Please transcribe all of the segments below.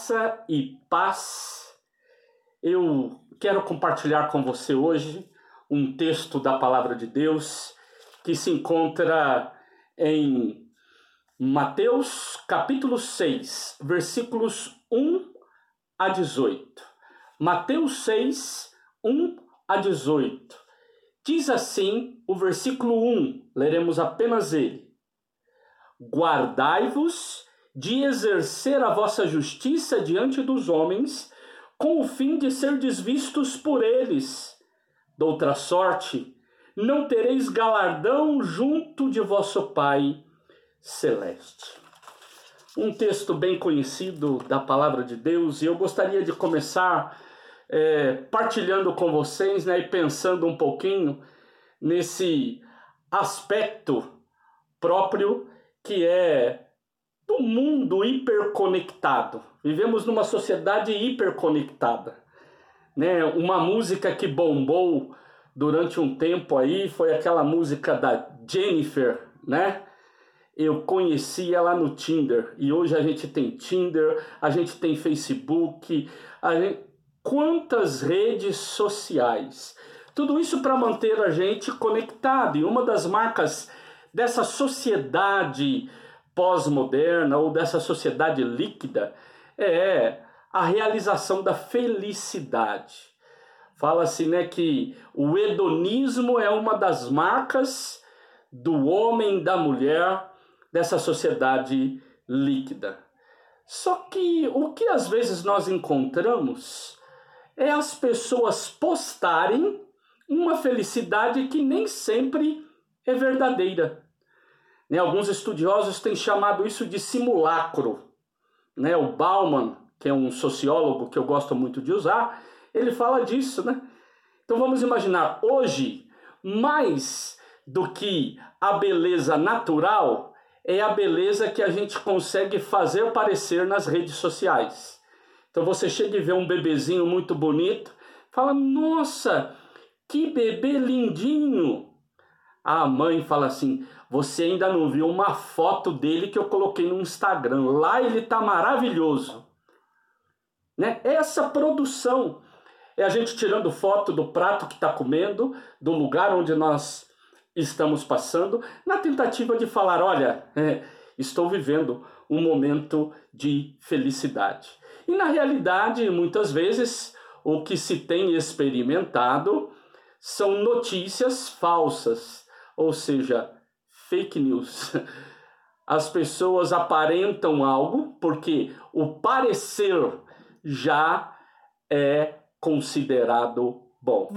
Graça e paz. Eu quero compartilhar com você hoje um texto da palavra de Deus que se encontra em Mateus capítulo 6, versículos 1 a 18. Mateus 6, 1 a 18. Diz assim o versículo 1, leremos apenas ele. Guardai-vos de exercer a vossa justiça diante dos homens, com o fim de ser desvistos por eles. Doutra sorte, não tereis galardão junto de vosso Pai celeste. Um texto bem conhecido da palavra de Deus, e eu gostaria de começar é, partilhando com vocês né, e pensando um pouquinho nesse aspecto próprio que é do mundo hiperconectado. Vivemos numa sociedade hiperconectada. Né? Uma música que bombou durante um tempo aí foi aquela música da Jennifer, né? Eu conheci ela no Tinder e hoje a gente tem Tinder, a gente tem Facebook, a gente... quantas redes sociais. Tudo isso para manter a gente conectado. E uma das marcas dessa sociedade pós-moderna ou dessa sociedade líquida é a realização da felicidade. Fala-se né, que o hedonismo é uma das marcas do homem, da mulher, dessa sociedade líquida. Só que o que às vezes nós encontramos é as pessoas postarem uma felicidade que nem sempre é verdadeira. Né? Alguns estudiosos têm chamado isso de simulacro. Né? O Bauman, que é um sociólogo que eu gosto muito de usar, ele fala disso. Né? Então vamos imaginar, hoje, mais do que a beleza natural, é a beleza que a gente consegue fazer aparecer nas redes sociais. Então você chega e vê um bebezinho muito bonito, fala: Nossa, que bebê lindinho! A mãe fala assim: você ainda não viu uma foto dele que eu coloquei no Instagram. Lá ele tá maravilhoso. Né? Essa produção é a gente tirando foto do prato que está comendo, do lugar onde nós estamos passando, na tentativa de falar: olha, é, estou vivendo um momento de felicidade. E na realidade, muitas vezes, o que se tem experimentado são notícias falsas, ou seja, fake news. As pessoas aparentam algo porque o parecer já é considerado bom.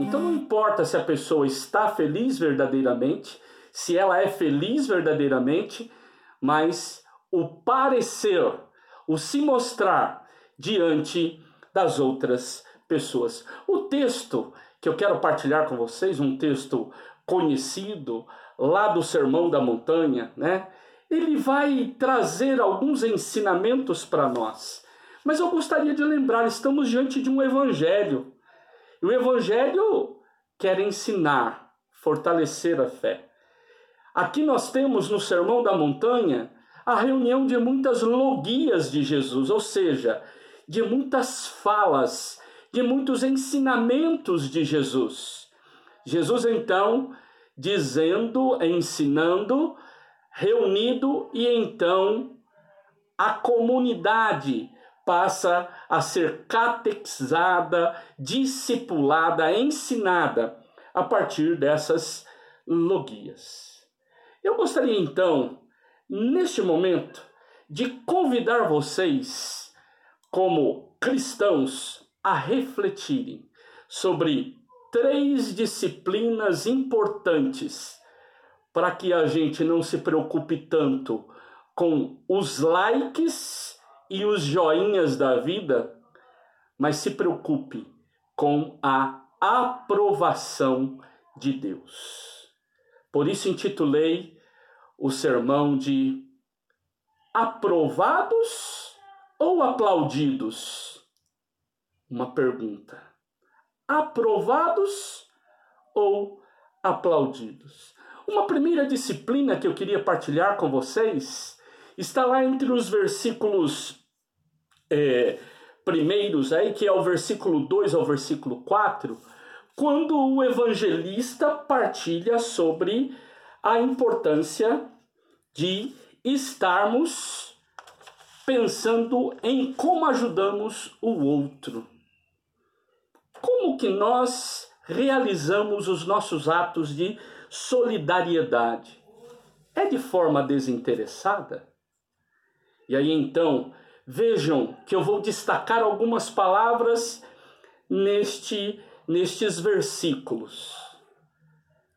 Então não importa se a pessoa está feliz verdadeiramente, se ela é feliz verdadeiramente, mas o parecer, o se mostrar diante das outras pessoas. O texto que eu quero partilhar com vocês, um texto conhecido lá do Sermão da Montanha, né? Ele vai trazer alguns ensinamentos para nós. Mas eu gostaria de lembrar, estamos diante de um evangelho. E o evangelho quer ensinar, fortalecer a fé. Aqui nós temos no Sermão da Montanha a reunião de muitas logias de Jesus, ou seja, de muitas falas, de muitos ensinamentos de Jesus. Jesus então dizendo, ensinando, reunido e então a comunidade passa a ser catequizada, discipulada, ensinada a partir dessas logias. Eu gostaria então, neste momento, de convidar vocês, como cristãos, a refletirem sobre três disciplinas importantes para que a gente não se preocupe tanto com os likes e os joinhas da vida, mas se preocupe com a aprovação de Deus. Por isso intitulei o sermão de Aprovados ou aplaudidos? Uma pergunta aprovados ou aplaudidos. Uma primeira disciplina que eu queria partilhar com vocês está lá entre os versículos é, primeiros aí, que é o versículo 2 ao versículo 4, quando o evangelista partilha sobre a importância de estarmos pensando em como ajudamos o outro. Como que nós realizamos os nossos atos de solidariedade? É de forma desinteressada? E aí então, vejam que eu vou destacar algumas palavras neste nestes versículos.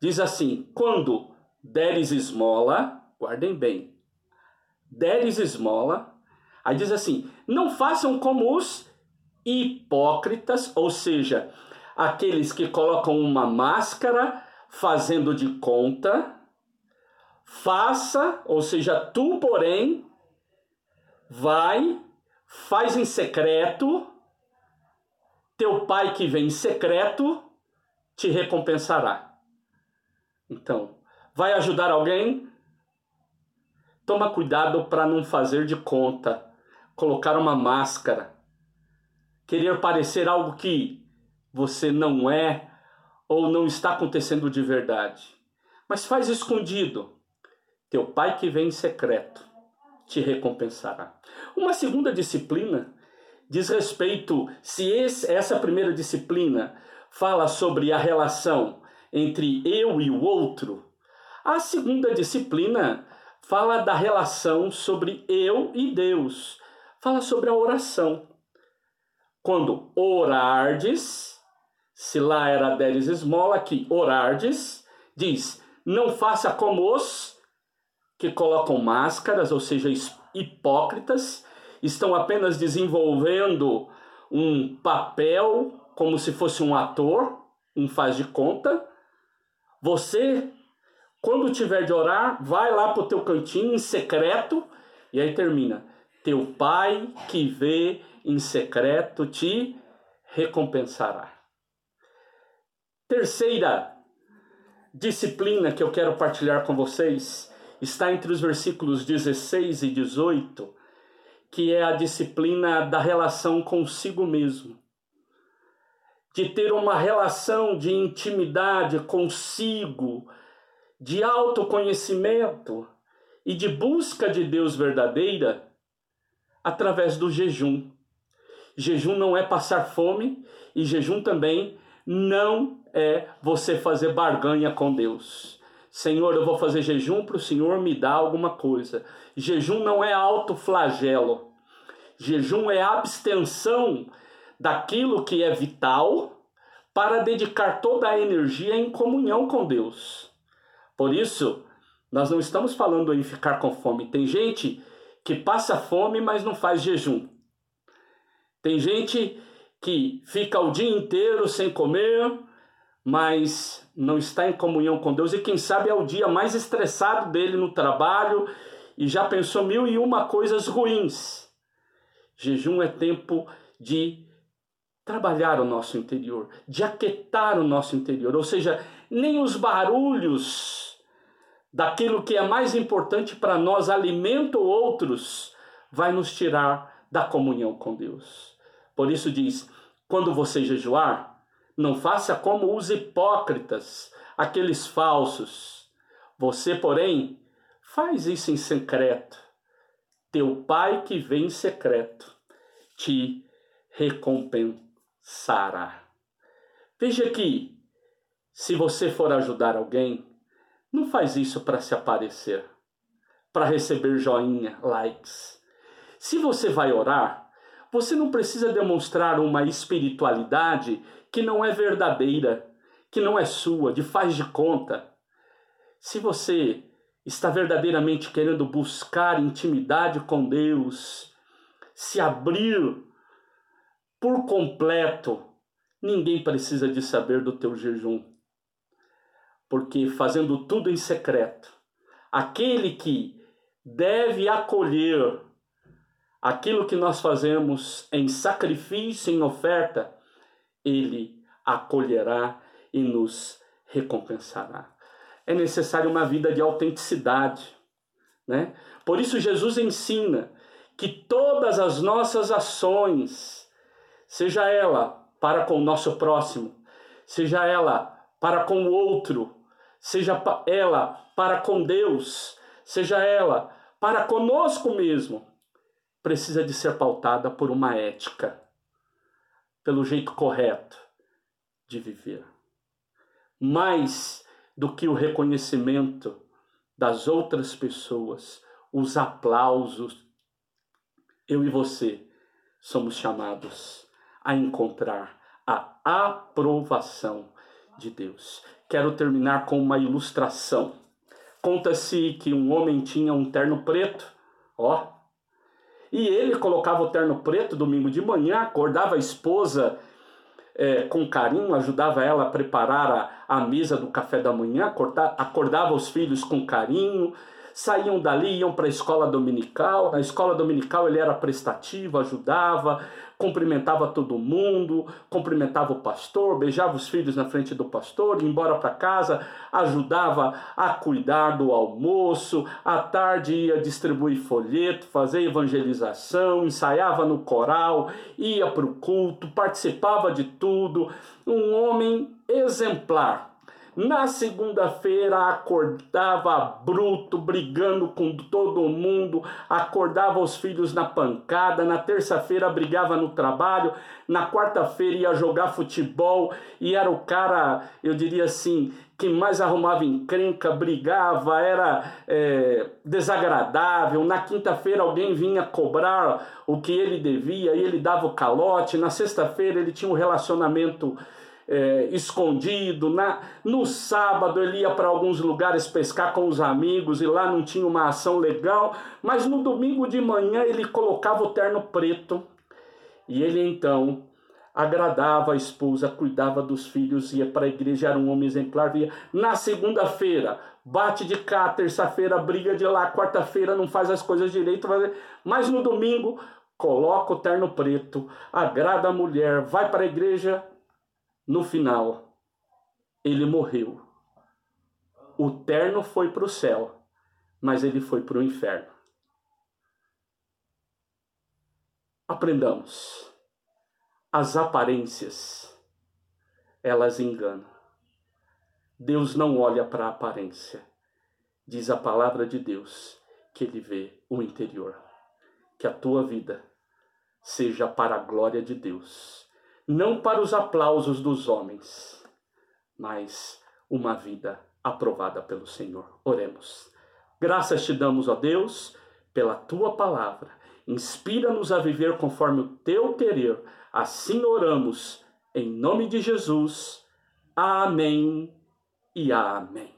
Diz assim: quando deres esmola, guardem bem, deres esmola, aí diz assim: não façam como os hipócritas, ou seja, aqueles que colocam uma máscara fazendo de conta, faça, ou seja, tu, porém, vai, faz em secreto, teu pai que vem em secreto te recompensará. Então, vai ajudar alguém? Toma cuidado para não fazer de conta, colocar uma máscara, querer parecer algo que você não é ou não está acontecendo de verdade. Mas faz escondido. Teu pai que vem em secreto te recompensará. Uma segunda disciplina diz respeito, se esse, essa primeira disciplina fala sobre a relação entre eu e o outro, a segunda disciplina fala da relação sobre eu e Deus, fala sobre a oração. Quando orardes, se lá era deres esmola, aqui orardes, diz, não faça como os que colocam máscaras, ou seja, hipócritas, estão apenas desenvolvendo um papel como se fosse um ator, um faz de conta. Você, quando tiver de orar, vai lá para o teu cantinho em secreto e aí termina. Teu pai que vê em secreto te recompensará. Terceira disciplina que eu quero partilhar com vocês está entre os versículos 16 e 18 que é a disciplina da relação consigo mesmo. De ter uma relação de intimidade consigo, de autoconhecimento e de busca de Deus verdadeira através do jejum. Jejum não é passar fome e jejum também não é você fazer barganha com Deus. Senhor, eu vou fazer jejum para o Senhor me dar alguma coisa. Jejum não é autoflagelo. Jejum é abstenção daquilo que é vital para dedicar toda a energia em comunhão com Deus. Por isso, nós não estamos falando em ficar com fome. Tem gente que passa fome, mas não faz jejum. Tem gente que fica o dia inteiro sem comer, mas não está em comunhão com Deus e quem sabe é o dia mais estressado dele no trabalho e já pensou mil e uma coisas ruins. Jejum é tempo de trabalhar o nosso interior, de aquietar o nosso interior, ou seja, nem os barulhos daquilo que é mais importante para nós, alimento outros, vai nos tirar da comunhão com Deus. Por isso diz: quando você jejuar, não faça como os hipócritas, aqueles falsos. Você, porém, faz isso em secreto teu pai que vem em secreto te recompensará. Veja que, se você for ajudar alguém, não faz isso para se aparecer, para receber joinha, likes. Se você vai orar, você não precisa demonstrar uma espiritualidade que não é verdadeira, que não é sua, de faz de conta. Se você está verdadeiramente querendo buscar intimidade com Deus, se abrir por completo, ninguém precisa de saber do teu jejum. Porque fazendo tudo em secreto, aquele que deve acolher aquilo que nós fazemos em sacrifício, em oferta, ele acolherá e nos recompensará é necessária uma vida de autenticidade. Né? Por isso, Jesus ensina que todas as nossas ações, seja ela para com o nosso próximo, seja ela para com o outro, seja ela para com Deus, seja ela para conosco mesmo, precisa de ser pautada por uma ética, pelo jeito correto de viver. Mais do que o reconhecimento das outras pessoas, os aplausos, eu e você somos chamados a encontrar a aprovação de Deus. Quero terminar com uma ilustração. Conta-se que um homem tinha um terno preto, ó, e ele colocava o terno preto domingo de manhã, acordava a esposa é, com carinho, ajudava ela a preparar a, a mesa do café da manhã, acordava, acordava os filhos com carinho, saíam dali, iam para a escola dominical. Na escola dominical ele era prestativo, ajudava, cumprimentava todo mundo, cumprimentava o pastor, beijava os filhos na frente do pastor, ia embora para casa, ajudava a cuidar do almoço, à tarde ia distribuir folheto, fazer evangelização, ensaiava no coral, ia para o culto, participava de tudo. Um homem exemplar na segunda-feira acordava bruto, brigando com todo mundo, acordava os filhos na pancada. Na terça-feira brigava no trabalho, na quarta-feira ia jogar futebol e era o cara, eu diria assim, que mais arrumava encrenca, brigava, era é, desagradável. Na quinta-feira alguém vinha cobrar o que ele devia e ele dava o calote. Na sexta-feira ele tinha um relacionamento é, escondido. Na, no sábado ele ia para alguns lugares pescar com os amigos e lá não tinha uma ação legal, mas no domingo de manhã ele colocava o terno preto e ele então agradava a esposa, cuidava dos filhos, ia para a igreja, era um homem exemplar, via. Na segunda-feira, bate de cá, terça-feira, briga de lá, quarta-feira não faz as coisas direito, mas no domingo coloca o terno preto, agrada a mulher, vai para a igreja, no final, ele morreu. O terno foi para o céu, mas ele foi para o inferno. Aprendamos. As aparências, elas enganam. Deus não olha para a aparência. Diz a palavra de Deus que ele vê o interior. Que a tua vida seja para a glória de Deus não para os aplausos dos homens, mas uma vida aprovada pelo Senhor. Oremos. Graças te damos, ó Deus, pela tua palavra. Inspira-nos a viver conforme o teu querer. Assim oramos, em nome de Jesus. Amém e amém.